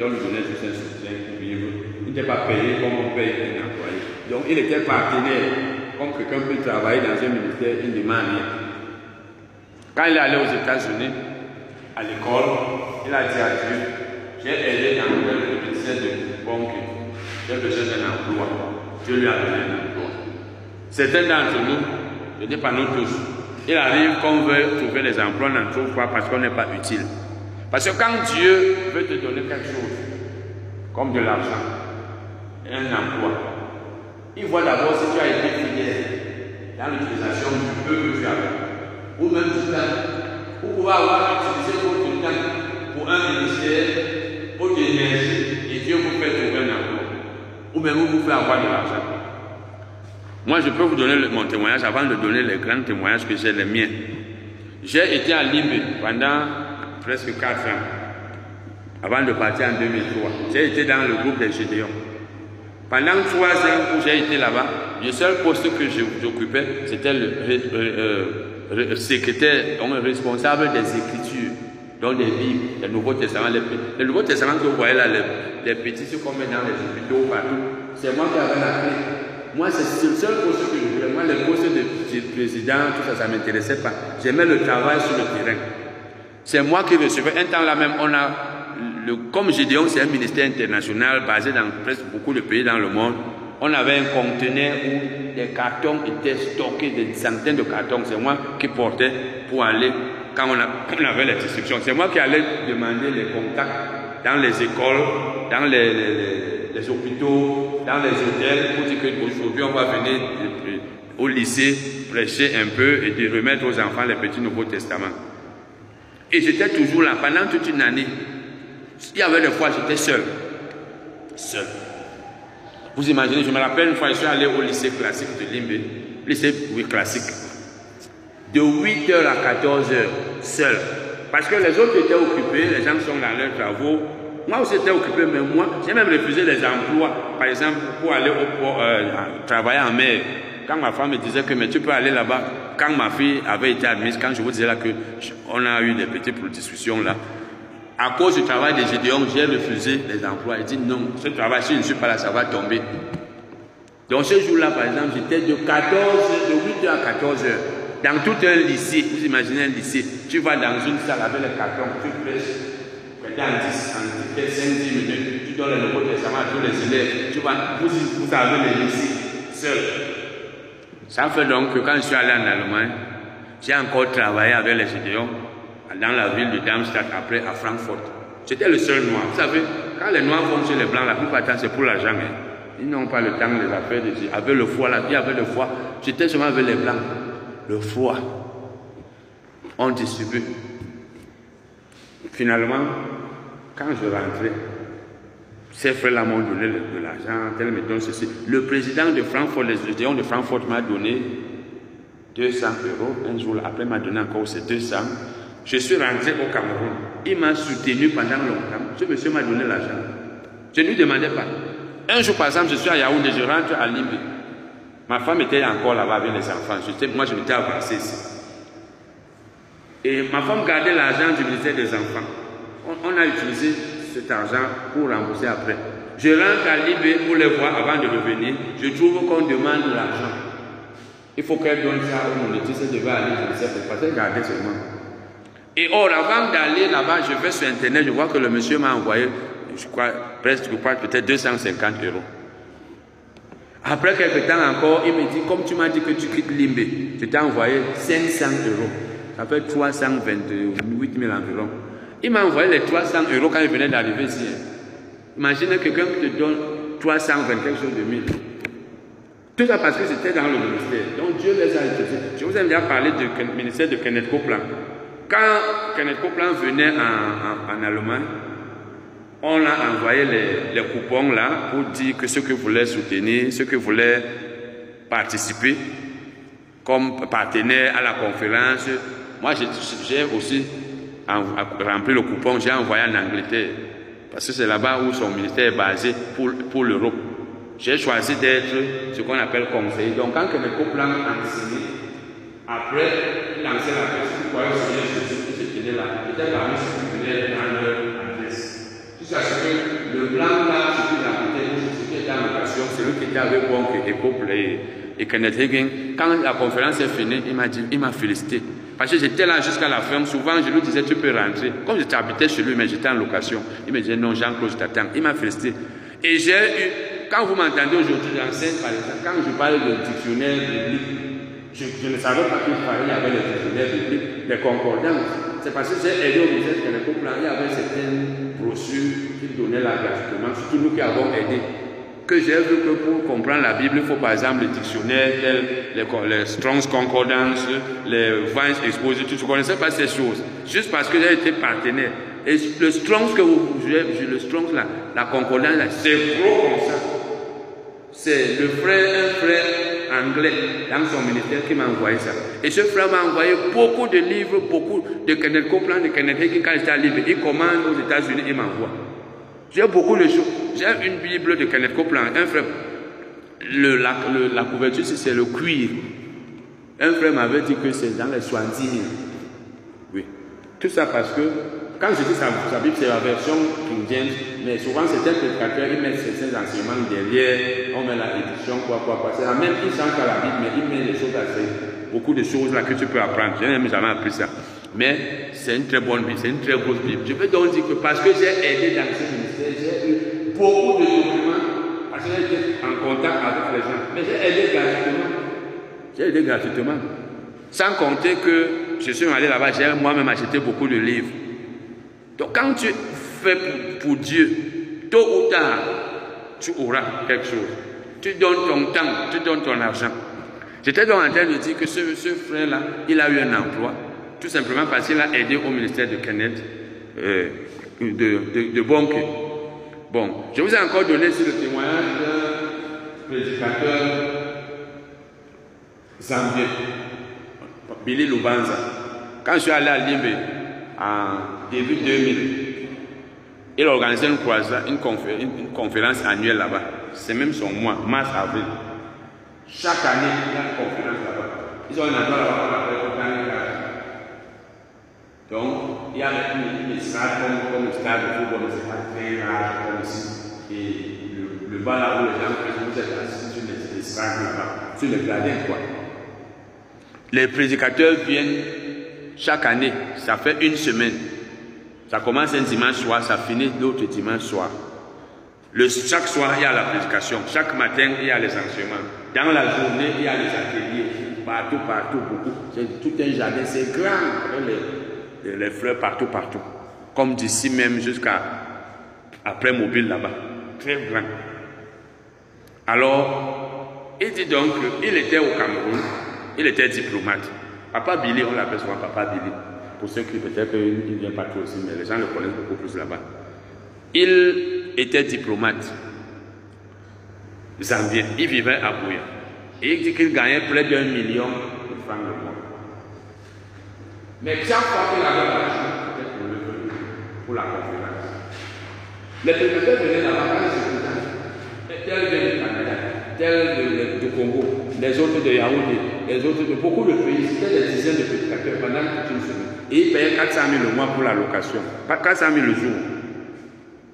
Il lui donnait juste un soutien pour vivre. Il n'était pas payé comme on paye un employé. Donc il était partenaire. Comme quelqu'un peut travailler dans un ministère, il ne demande rien. Quand il est allé aux États-Unis, à l'école, il a dit à Dieu, j'ai aidé dans le ministère de banque, j'ai besoin d'un emploi. Dieu lui a donné un emploi. Certains d'entre nous, je ne dis pas nous tous, il arrive qu'on veut trouver des emplois, on n'en trouve pas parce qu'on n'est pas utile. Parce que quand Dieu veut te donner quelque chose, comme de l'argent, un emploi, il voit d'abord si tu as été fidèle dans l'utilisation du peu que tu as, ou même du temps, ou pouvoir avoir utilisé votre temps pour un ministère, et Dieu vous fait trouver un emploi, ou même vous fait avoir de l'argent. Moi, je peux vous donner mon témoignage avant de donner les grands témoignages que j'ai les miens. J'ai été à Libye pendant presque 4 ans, avant de partir en 2003. J'ai été dans le groupe des Gédéons. Pendant 3 ans où j'ai été là-bas, le seul poste que j'occupais, c'était le, euh, euh, secrétaire, responsable des Écritures, donc des Bibles, le Nouveau Testament. Les, le Nouveau Testament que vous voyez là, les, les petits qu'on met dans les hôpitaux partout, c'est moi qui avais la clé. Moi, c'est le seul poste que je voulais. Moi, les postes de président, tout ça, ça ne m'intéressait pas. J'aimais le travail sur le terrain. C'est moi qui recevais. Un temps là même, on a, le, comme Gédéon, c'est un ministère international basé dans presque beaucoup de pays dans le monde. On avait un conteneur où des cartons étaient stockés, des centaines de cartons. C'est moi qui portais pour aller, quand on, avait les distributions, c'est moi qui allais demander les contacts dans les écoles, dans les, les hôpitaux, dans les hôtels, pour dire qu'aujourd'hui on va venir au lycée prêcher un peu et de remettre aux enfants les petits Nouveaux Testaments. Et j'étais toujours là pendant toute une année. Il y avait des fois, j'étais seul. Seul. Vous imaginez, je me rappelle une fois, je suis allé au lycée classique de Limbe, lycée oui, classique, de 8h à 14h, seul. Parce que les autres étaient occupés, les gens sont dans leurs travaux. Moi aussi j'étais occupé, mais moi, j'ai même refusé les emplois, par exemple, pour aller au, euh, travailler en mer. Quand ma femme me disait que mais tu peux aller là-bas, quand ma fille avait été admise, quand je vous disais là que on a eu des petites discussions là, à cause du travail des Gédéons, j'ai refusé les emplois. Il dit non, ce travail, si je ne suis pas là, ça va tomber. Donc ce jour-là, par exemple, j'étais de 14 de 8h à 14h, dans tout un lycée. Vous imaginez un lycée, tu vas dans une salle avec les cartons, tu prêches, dans 10, en 5-10 minutes, tu donnes le Nouveau Testament à tous les élèves. Tu vas, vous, avez les lycées seuls. Ça fait donc que quand je suis allé en Allemagne, j'ai encore travaillé avec les étudiants dans la ville de Darmstadt, après à Francfort. J'étais le seul noir. Vous savez, quand les noirs vont chez les blancs, la plupart du temps, c'est pour l'argent. Ils n'ont pas le temps les affaires de. Avec le foie, la vie avec le foie. J'étais seulement avec les blancs. Le foie. On distribue. Finalement, quand je rentrais, ces frères-là m'ont donné de l'argent, tel me donne ceci. Le président de Francfort, les étudiants de Francfort m'a donné 200 euros. Un jour après, m'a donné encore ces 200. Je suis rentré au Cameroun. Il m'a soutenu pendant longtemps. Ce monsieur m'a donné l'argent. Je ne lui demandais pas. Un jour, par exemple, je suis à Yaoundé, je rentre à Libye. Ma femme était encore là-bas avec les enfants. moi, je m'étais avancé ici. Et ma femme gardait l'argent du ministère des enfants. on a utilisé cet argent pour rembourser après. Je rentre à Libé pour les voir avant de revenir. Je trouve qu'on demande de l'argent. Il faut qu'elle donne ça au monétiste, elle devait aller, sais pas, parce qu'elle gardait seulement. Et or, avant d'aller là-bas, je vais sur Internet, je vois que le monsieur m'a envoyé, je crois, presque, peut-être 250 euros. Après quelques temps encore, il me dit, comme tu m'as dit que tu quittes Limbé, je t'ai envoyé 500 euros. Ça fait 328 000 environ. Il m'a envoyé les 300 euros quand il venait d'arriver ici. Imaginez quelqu'un qui te donne 320 quelque de 1000. Tout ça parce que c'était dans le ministère. Donc Dieu les a utilisés. Je vous ai déjà parlé du ministère de Kenneth Copeland. Quand Kenneth Copeland venait en, en, Allemagne, on a envoyé les, coupons là pour dire que ceux qui voulaient soutenir, ceux qui voulaient participer comme partenaire à la conférence. Moi, j'ai aussi rempli le coupon, j'ai envoyé en Angleterre. Parce que c'est là-bas où son ministère est basé pour, pour l'Europe. J'ai choisi d'être ce qu'on appelle conseiller. Donc, quand Kenneth Copeland a enseigné, après, lançait la qui se tenait là, était parmi ceux qui venaient dans leur adresse. Jusqu'à ce que le blanc là, ce qu'il habitait, ce qui était en était avec Bonk et Couple et, et Kenneth Hagin, quand la conférence est finie, il m'a dit, il m'a félicité. Parce que j'étais là jusqu'à la fin. Souvent, je lui disais, tu peux rentrer. Comme j'étais habité chez lui, mais j'étais en location. Il me disait, non, Jean-Claude, je t'attends. Il m'a félicité. Et j'ai eu, quand vous m'entendez aujourd'hui scène, par exemple, quand je parle de dictionnaire biblique, je, ne savais pas qu'il fallait, avait le dictionnaire biblique, les concordances. C'est parce que j'ai aidé au ministère que les couples, il y avait certaines brochures qui donnaient là gratuitement, surtout nous qui avons aidé. Que j'ai vu que pour comprendre la Bible, il faut par exemple le dictionnaire, les, les Strong's Concordance, les Vines Exposés, tout. Je ne connaissais pas ces choses. Juste parce que j'ai été partenaire. Et le Strong's que vous le Strong's là, la concordance c'est gros comme ça. C'est le frère, un frère anglais dans son ministère qui m'a envoyé ça. Et ce frère m'a envoyé beaucoup de livres, beaucoup de Kenneth Copeland, de Kenneth Hagin quand j'étais à Libye. Il commande aux États-Unis, il m'envoie. J'ai beaucoup de choses. J'ai une Bible de Kenneth Copeland. Un frère, le, la, la, couverture, c'est le cuir. Un frère m'avait dit que c'est dans les Swantini. Oui. Tout ça parce que, quand je dis sa, Bible, c'est la version King James, mais souvent c'est un prédicateur, il met ses enseignements derrière, on met la édition, quoi, quoi, quoi. C'est la même, il change la Bible, mais il met les choses assez, beaucoup de choses là que tu peux apprendre. Je n'ai jamais appris ça. Mais c'est une très bonne Bible, c'est une très grosse Bible. Je peux donc dire que parce que j'ai aidé dans ce ministère, j'ai eu beaucoup de documents, parce que été en contact avec les gens. Mais j'ai aidé gratuitement. J'ai aidé gratuitement. Sans compter que je suis allé là-bas, j'ai moi-même acheté beaucoup de livres. Donc quand tu fais pour, pour Dieu, tôt ou tard, tu auras quelque chose. Tu donnes ton temps, tu donnes ton argent. J'étais donc en train de dire que ce, ce frère-là, il a eu un emploi, tout simplement parce qu'il a aidé au ministère de Kenneth, euh, de, de, Bonke. Bon, je vous ai encore donné sur le témoignage d'un prédicateur zambien, Billy Lubanza. Quand je suis allé à Libé en début 2000, il a organisé une croisade, une, conférence, une conférence annuelle là-bas. C'est même son mois, mars-avril. Chaque année, il y a une conférence là-bas. Ils ont un endroit là-bas Donc, il y a une, stade comme, comme le stade de football, c'est très large comme ici. Et le, bas là où les gens présent, vous êtes assis sur les, les là-bas, sur le gradin quoi. Les prédicateurs viennent chaque année, ça fait une semaine. Ça commence un dimanche soir, ça finit l'autre dimanche soir. Le, chaque soir, il y a la prédication. Chaque matin, il y a les enseignements. Dans la journée, il y a les ateliers. Partout, partout, beaucoup. C'est tout un jardin. C'est grand. Les, fleurs partout, partout. Comme d'ici même jusqu'à après Mobile là-bas. Très grand. Alors, il dit donc qu'il était au Cameroun. Il était diplomate. Papa Billy, on l'appelle souvent Papa Billy. Pour ceux qui peut-être ne vient pas aussi, mais les gens le connaissent beaucoup plus là-bas. Il était diplomate zambien. Il vivait à Bouya. Et il dit qu'il gagnait près d'un million de francs le mois. Mais chaque fois qu'il avait l'argent, pour le pour la conférence. Les prédicateurs venaient là-bas quand ils se Tel vient du Canada, tel du Congo, les autres de Yaoundé, les autres de beaucoup de pays. C'était des dizaines de prédicateurs pendant toute une semaine. Et il payait 400 000 le mois pour la location. Pas 400 000 le jour.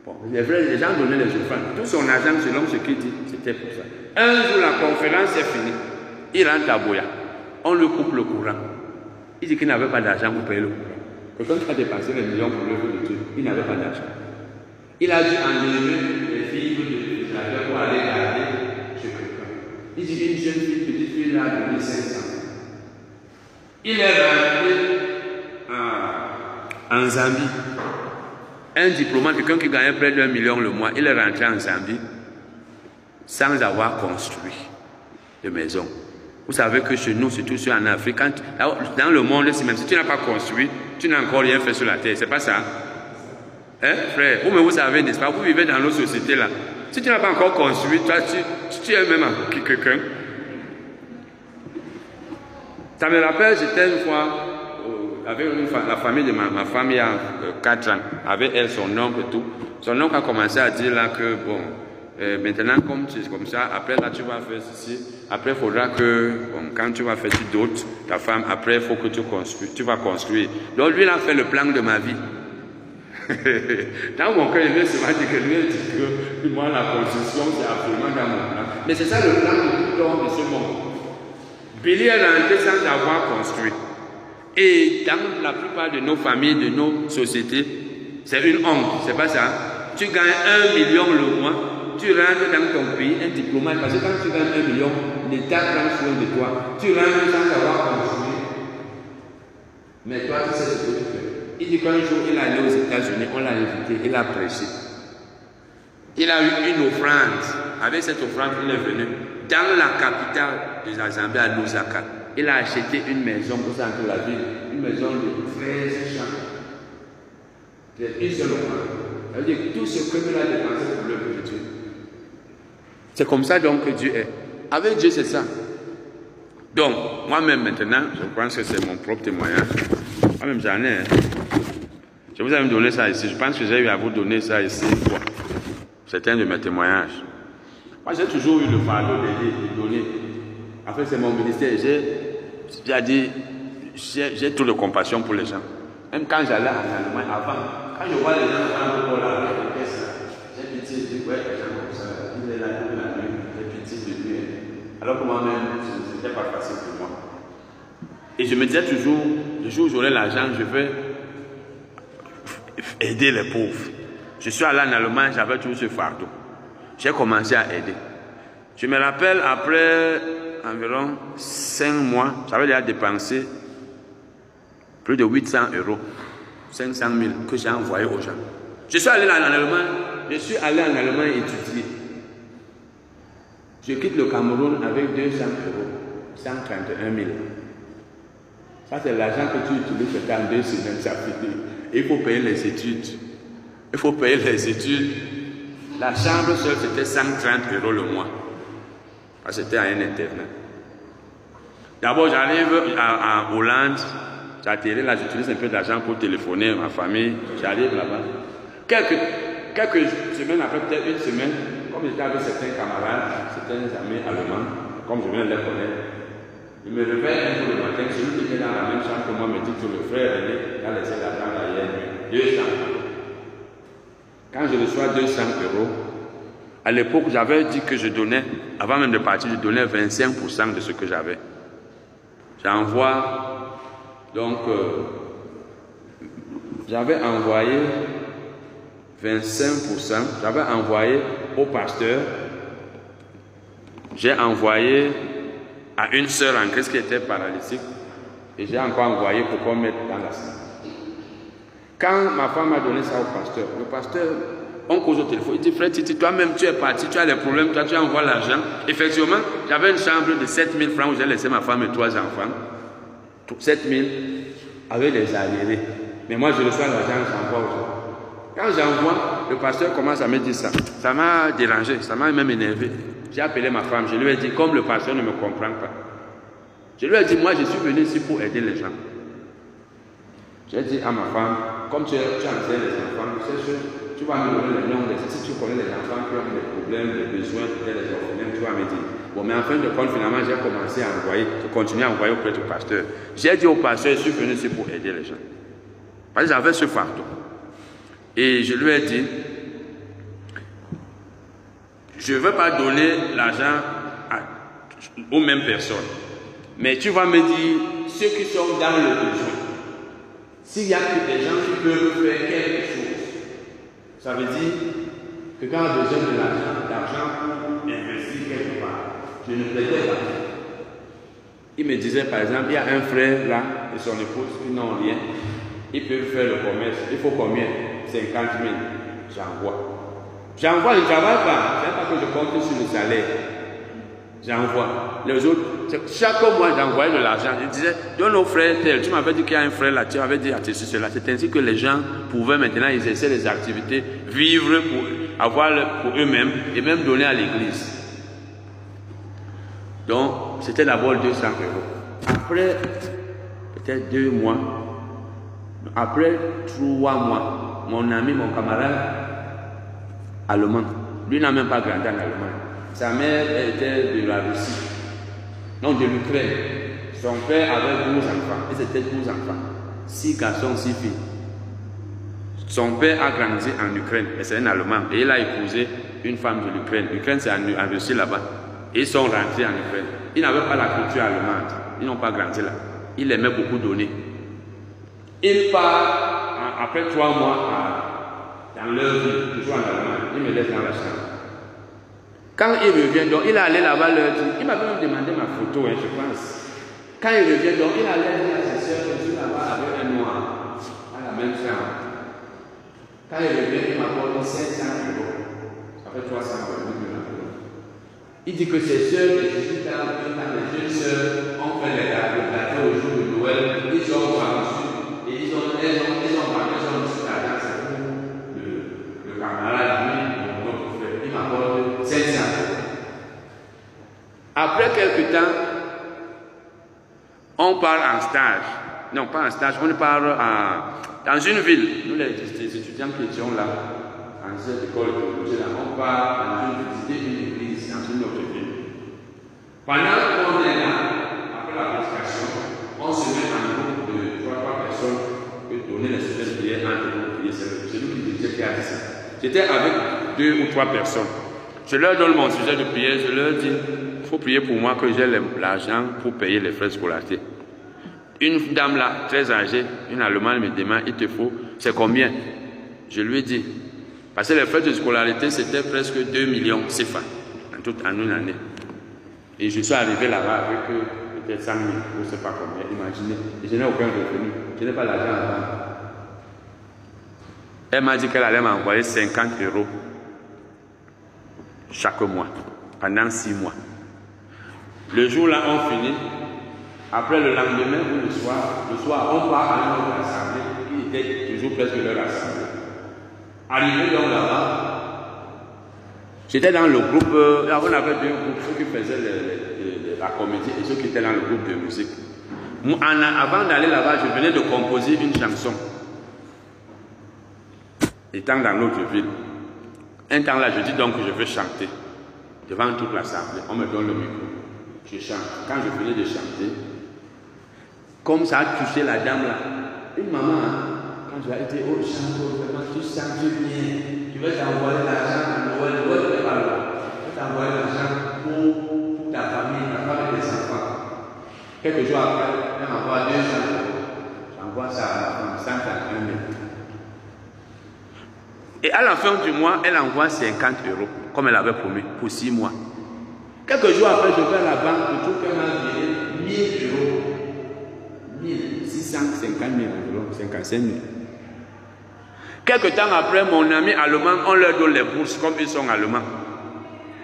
Bon, les, vrais, gens donnaient les offrandes. Tout son argent, selon ce qu'il dit, c'était pour ça. Un jour, la conférence est finie. Il rentre à Boya. On lui coupe le courant. Il dit qu'il n'avait pas d'argent pour payer le. Quelqu'un qui a dépensé les millions pour l'œuvre de il n'avait pas d'argent. Il a dû enlever les filles de pour aller garder chez quelqu'un. Il dit une jeune fille, petite fille, là, de 1500. Il est rentré en Zambie. Un diplomate, quelqu'un qui gagnait près d'un million le mois, il est rentré en Zambie sans avoir construit. de maisons. Vous savez que chez nous, surtout en Afrique, dans le monde, même si tu n'as pas construit, tu n'as encore rien fait sur la terre. C'est pas ça Hein, frère? Vous, mais vous savez, n'est-ce pas? Vous vivez dans nos sociétés là. Si tu n'as pas encore construit, toi, tu, tu es même quelqu'un. Ça me rappelle, j'étais une fois euh, avec la famille de ma, femme il y a 4 euh, ans, avec elle, son oncle et tout. Son oncle a commencé à dire là que, bon, euh, maintenant, comme tu comme ça, après là, tu vas faire ceci. Après, il faudra que, quand tu vas faire d'autres, ta femme, après, il faut que tu construis, tu vas construire. Donc, lui, il a fait le plan de ma vie. dans mon cœur, il vient se dire que lui, dit que moi, la construction, c'est absolument dans mon plan. Mais c'est ça le plan de tout homme de ce monde. Billy est rentré sans avoir construit. Et dans la plupart de nos familles, de nos sociétés, c'est une honte, c'est pas ça. Tu gagnes un million le mois, tu rentres dans ton pays, un diplomate, parce que quand tu gagnes un million, l'État prend soin de toi. Tu rentres sans avoir construit. Mais toi, tu sais ce que tu fais. Il dit qu'un jour, il est allé aux États-Unis, on l'a invité, il a prêché. Il a eu une offrande. Avec cette offrande, il est venu dans la capitale de la Zambie, à Lusaka. Il a acheté une maison au centre de la ville, une maison de 13 chambres. C'est une seule offrande. Ça veut dire tout ce que a dépensé pour l'œuvre de Dieu. C'est comme ça donc que Dieu est. Avec Dieu, c'est ça. Donc, moi-même maintenant, je pense que c'est mon propre témoignage. Moi-même, j'en ai. Hein. Je vous ai donné ça ici. Je pense que j'ai eu à vous donner ça ici. C'est un de mes témoignages. Moi, j'ai toujours eu le fardeau d'aider, de donner. En fait, c'est mon ministère. J'ai dit, j'ai trop de compassion pour les gens. Même quand j'allais en Allemagne, avant, quand je vois les gens prendre pour la j'ai pitié, je dis, ouais, les gens comme ça, il est là toute la nuit, j'ai pitié de lui. Alors que moi-même, ce n'était pas facile pour moi. Et je me disais toujours, le jour où j'aurai l'argent, je vais aider les pauvres. Je suis allé en Allemagne, j'avais toujours ce fardeau. J'ai commencé à aider. Je me rappelle, après environ 5 mois, j'avais déjà dépensé plus de 800 euros, 500 000 que j'ai envoyé aux gens. Je suis allé en Allemagne, je suis allé en Allemagne étudier. Je quitte le Cameroun avec 200 euros, 131 000. Ça, c'est l'argent que tu utilises dans deux semaines. Il faut payer les études. Il faut payer les études. La chambre seule, c'était 130 euros le mois. Que c'était à un internet. D'abord, j'arrive à, Hollande, j'atterris là, j'utilise un peu d'argent pour téléphoner à ma famille, j'arrive là-bas. Quelques, quelques semaines après, peut-être une semaine, comme j'étais avec certains camarades, certains amis allemands, comme je viens de les connaître, il me réveille un jour le matin, celui qui était dans la même chambre que moi me dit que le frère René a laissé l'argent derrière lui. 200 euros. Quand je reçois 200 euros, à l'époque, j'avais dit que je donnais, avant même de partir, je donnais 25% de ce que j'avais. J'envoie, donc, euh, j'avais envoyé 25%, j'avais envoyé au pasteur, j'ai envoyé à une sœur en Christ qui était paralytique, et j'ai encore envoyé pour qu'on mette dans la salle. Quand ma femme m'a donné ça au pasteur, le pasteur, on cause au téléphone, il dit Frère Titi, toi-même tu es parti, tu as des problèmes, toi tu envoies l'argent. Effectivement, j'avais une chambre de 7000 francs où j'ai laissé ma femme et trois enfants. 7000 avec les arriérés. Mais moi je reçois l'argent, j'envoie aux gens. Quand j'envoie, le pasteur commence à me dire ça. Ça m'a dérangé, ça m'a même énervé. J'ai appelé ma femme, je lui ai dit, comme le pasteur ne me comprend pas, je lui ai dit, moi je suis venu ici pour aider les gens. J'ai dit à ma femme, comme tu, tu enseignes les enfants, tu vas me donner les noms, si tu connais les enfants qui ont des problèmes, des besoins, les orphelins, tu vas me dire. Bon, mais en fin de compte, finalement, j'ai commencé à envoyer, je continue à envoyer auprès du pasteur. J'ai dit au pasteur, je suis venu ici pour aider les gens. Parce que j'avais ce fardeau. Et je lui ai dit, je ne veux pas donner l'argent aux mêmes personnes. Mais tu vas me dire ceux qui sont dans le besoin. S'il y a que des gens qui peuvent faire quelque chose, ça veut dire que quand on a besoin de l'argent, d'argent pour investir quelque part, je ne plaidais pas. Il me disait par exemple, il y a un frère là et son épouse qui n'ont rien, ils peuvent faire le commerce, il faut combien? 50 000, j'envoie. J'envoie, je ne travaille pas, ce pas que je compte sur le salaire. J'envoie. Les autres, chaque mois, j'envoyais de l'argent. Je disais, donne nos frères tel. Tu m'avais dit qu'il y a un frère là, tu m'avais dit, ah, ceci, cela. C'est ainsi que les gens pouvaient maintenant exercer les activités, vivre pour avoir pour eux-mêmes et même donner à l'église. Donc, c'était d'abord 200 euros. Après, peut-être deux mois, après trois mois, mon ami, mon camarade allemand, lui n'a même pas grandi en Allemagne. Sa mère était de la Russie, non de l'Ukraine. Son père avait 12 enfants, et c'était 12 enfants, 6 garçons, 6 filles. Son père a grandi en Ukraine, et c'est un Allemand, et il a épousé une femme de l'Ukraine. L'Ukraine, c'est en, Russie là-bas. Ils sont rentrés en Ukraine. Ils n'avaient pas la culture allemande, ils n'ont pas grandi là. Il aimait beaucoup donner. Il part, après trois mois, dans leur vie, toujours en Allemagne, il me laisse dans la chambre. Quand il revient, donc il est allé là-bas leur il m'avait même demandé ma photo, hein, je pense. Quand il revient, donc il allait dire à sa soeur, je suis là-bas avec un noir, à la même chambre. Quand il revient, il m'apporte 500 euros. Fait 300 euros. Il dit que ses soeurs, les 18 ans, les jeunes soeurs, ont fait les gâteaux au jour de Noël, ils ont reçu, et ils ont, elles ont, ils ont vendu, ils ont reçu l'argent, c'est pour le, le camarade, lui, notre frère. Il m'apporte 500 après quelques temps, on part en stage. Non, pas en stage, on part dans une ville. Nous, les, étudiants qui étions là, en cette école on part dans une, visiter une église dans une autre ville. Pendant qu'on est là, après la prédication, on se met en groupe de 3-4 personnes pour donner les de prières entre nous C'est celui qui disait qui a dit ça. J'étais avec deux ou trois personnes. Je leur donne mon sujet de prière, je leur dis, faut prier pour moi que j'ai l'argent pour payer les frais de scolarité. Une dame là, très âgée, une Allemande me demande, il te faut, c'est combien? Je lui dit, parce que les frais de scolarité, c'était presque 2 millions CFA en toute en une année. Et je suis arrivé là-bas avec peut-être 100 000, je ne sais pas combien, imaginez. Et je n'ai aucun revenu, je n'ai pas l'argent à. Elle m'a dit qu'elle allait m'envoyer 50 euros chaque mois, pendant six mois. Le jour là, on finit. Après le lendemain ou le soir, le soir, on part à une autre assemblée qui était toujours presque leur assemblée. Arrivé donc là-bas, j'étais dans le groupe, euh, on avait deux groupes, ceux qui faisaient la comédie et ceux qui étaient dans le groupe de musique. avant d'aller là-bas, je venais de composer une chanson, étant dans l'autre ville. Un temps là, je dis donc que je veux chanter devant toute l'assemblée. On me donne le micro. Je chante. Quand je venais de chanter, comme ça a touché la dame là, une maman, hein, quand je ai dit, oh, chante, vraiment, tu chantes bien. Tu veux t'envoyer l'argent à Noël, Noël. Tu veux t'envoyer l'argent pour, ta famille, ta femme et tes enfants. Quelques jours après, elle m'envoie 200 euros. J'envoie ça à ma femme, 141 000. Et à la fin du mois, elle envoie 50 euros, comme elle avait promis, pour 6 mois. Quelques jours après, je vais à la banque, je trouve qu'elle m'a viré 1000 euros. 1650 000 euros, 55 000. Quelques temps après, mon ami allemand, on leur donne les bourses comme ils sont allemands.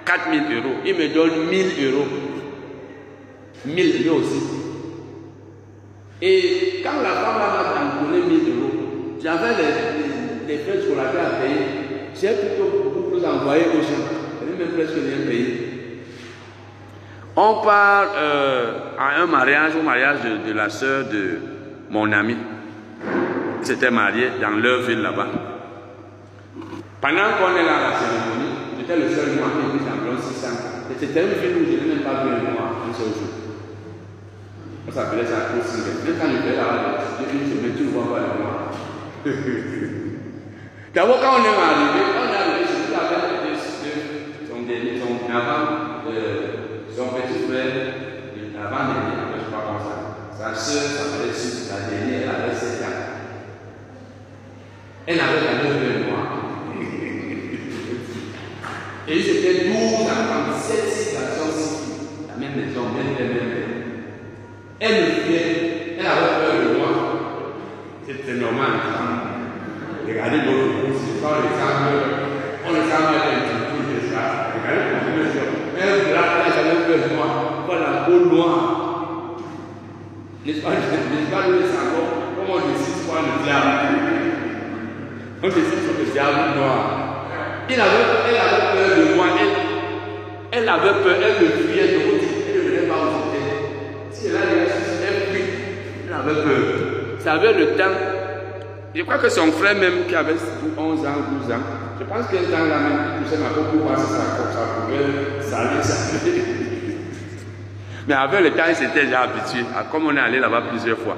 4 000 euros. Il me donne 1000 euros. 1000 lui aussi. Et quand la femme m'a donné 1000 euros, j'avais les les frais scolarité à payer, j'ai plutôt beaucoup envoyé aux gens. Je n'ai même presque rien payé. On part euh, à un mariage, au mariage de, la sœur de mon ami. Ils s'étaient mariés dans leur ville là-bas. Pendant qu'on est là à la cérémonie, j'étais le seul noir qui était environ 600 C'était une ville où je n'ai même pas vu un noir un seul jour. On s'appelait ça aussi. Même quand je vais là-bas, j'ai une semaine, tu ne vois pas le noir. D'abord, quand on est arrivé, on est arrivé surtout avec son, son, avant, euh, son petit frère, avant dernier, je ne sais pas comment ça. Sa soeur s'appelait Suisse, la dernière, elle avait 7 ans. Elle n'avait jamais vu un noir. Et ils étaient 12 enfants, 7, 6 garçons, 6 filles. La même maison, même père, même père. Elle me fiait, elle avait peur de moi. C'était normal. Regardez l'autre bout, c'est quand les âmes, on les âmes à l'intérieur de ça. Regardez la situation. Même là, là, j'avais cheveux noirs, voilà la peau noire. N'est-ce pas, n'est-ce pas, nous savons comment on décide quoi le diable On décide sur le diable noir. Il avait, elle avait peur de moi, elle, elle avait peur, elle me fuyait de vous elle ne venait pas au j'étais. Si elle allait elle fuit, elle avait peur. Ça avait le temps. Je crois que son frère même qui avait 11 ans, 12 ans, je pense qu'un temps là même, il touchait ma peau pour voir si ça, pouvait salir, salir. Mais avec le temps, il s'était déjà habitué, comme on est allé là-bas plusieurs fois.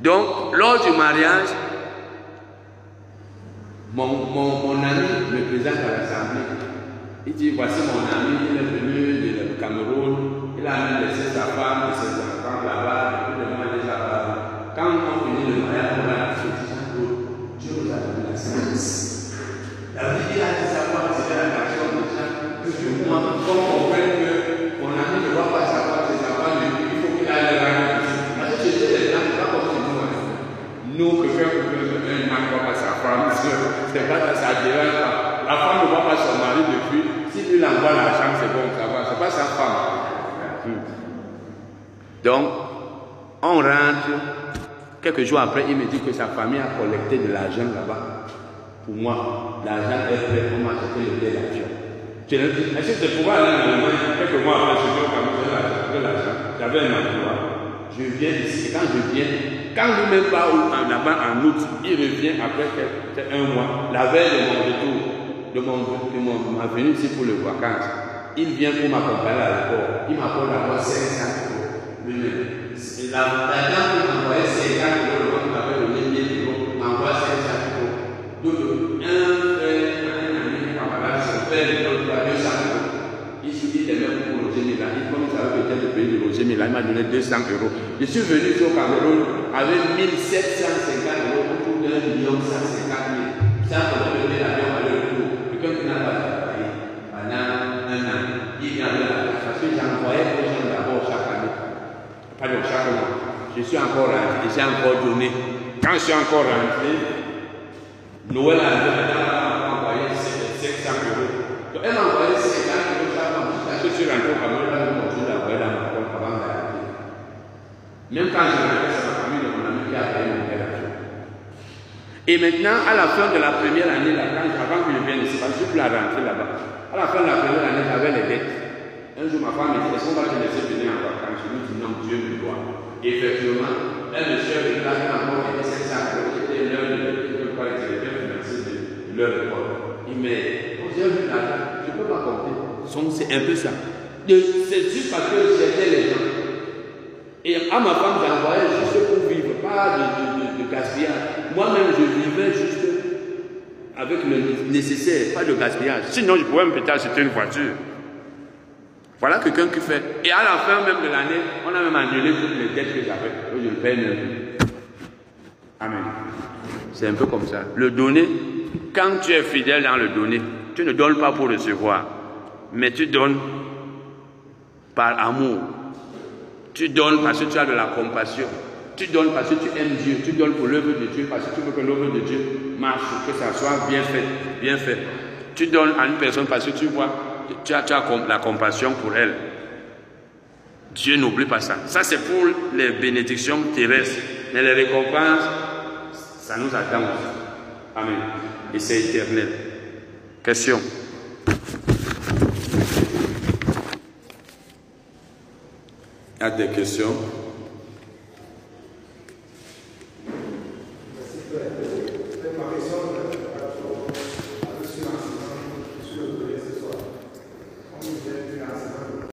Donc, lors du mariage, mon, mon, mon ami me présente à l'Assemblée. Il dit, voici mon ami, il est venu du Cameroun, il a laissé sa femme et ses enfants là-bas, il demande déjà là Quand on finit le mariage, on va Dieu nous a donné la sagesse. La vie, il a dit savoir, c'est la nation de gens, que moi, comme on comprenne que mon ami ne voit pas savoir ses enfants, il faut qu'il aille le rendre ici. Parce que chez les gens, c'est pas comme chez nous. Nous, que faire que un homme ne voit pas sa femme, c'est pas ça, ça dérange pas. La femme ne voit pas son mari depuis. Si lui envoie l'argent, c'est bon, ça va. C'est pas sa femme. Donc, on rentre. Quelques jours après, il me dit que sa famille a collecté de l'argent là-bas. Pour moi, l'argent est prêt pour m'acheter le billet d'avion. Est-ce que c'est pour aller en Quelques mois après, je suis au Cameroun, l'argent. J'avais un emploi. Je viens ici. Quand je viens, quand lui-même part là-bas en août, il revient après un mois, la veille de mon retour, de, mon, de ma venue ici pour le vacances. Il vient pour m'accompagner à l'aéroport. Il m'apporte d'abord 500 euros. La, la dame qui m'envoyait 50 euros, le m'avait donné 1000 euros, m'envoie 500 euros. Donc, un frère, un ami, camarade, son père, l'autre, 200 euros. Il suffit de mettre pour loger Milan. Il comme il savait peut-être le pays de loger Milan, il m'a donné 200 euros. Je suis venu au Cameroun avec 1750 euros d'un million 150 000. Ça, pour donner l'avion à leur tour. Quelqu'un qui n'a pas travaillé pendant un an, il vient de la Parce que j'envoyais aux gens d'abord chaque année. Pas de chaque mois. Je suis encore rentré, j'ai encore donné. Quand je suis encore rentré, Noël a envoyé 500 euros. Donc, elle m'a envoyé 50 euros je suis rentré au Cameroun, là, je continue d'envoyer dans ma compte avant d'arrêter. Même quand je rentre, c'est ma famille de mon ami qui a payé mon père Et maintenant, à la fin de la première année, là, avant que je vienne ici, je suis à rentrer là-bas, à la fin de la première année, j'avais les dettes. Un jour, ma femme me dit, est-ce qu'on va te laisser venir en vacances? Je lui dis, non, Dieu me doit. Et effectivement, un monsieur de classe m'a fait 500 euros, c'était l'heure de crois que c'était financé de leur école. Il m'a dit, j'ai vu l'argent, je ne peux pas compter. C'est un peu ça. C'est juste parce que j'étais les gens. Et à ma femme, j'envoyais juste pour vivre, pas de, de, de, de gaspillage. Moi-même, je vivais juste avec le nécessaire, pas de gaspillage. Sinon, je pouvais me peut-être acheter une voiture. Voilà quelqu'un qui fait. Et à la fin même de l'année, on a même annulé toutes les dettes que j'avais. Je le paye même. Amen. C'est un peu comme ça. Le donner, quand tu es fidèle dans le donner, tu ne donnes pas pour recevoir, mais tu donnes par amour. Tu donnes parce que tu as de la compassion. Tu donnes parce que tu aimes Dieu. Tu donnes pour l'œuvre de Dieu parce que tu veux que l'œuvre de Dieu marche, que ça soit bien fait, bien fait. Tu donnes à une personne parce que tu vois, tu as, tu as la compassion pour elle. Dieu n'oublie pas ça. Ça, c'est pour les bénédictions terrestres. Mais les récompenses, ça nous attend. Amen. Et c'est éternel. Question. Il y a des questions? Ma question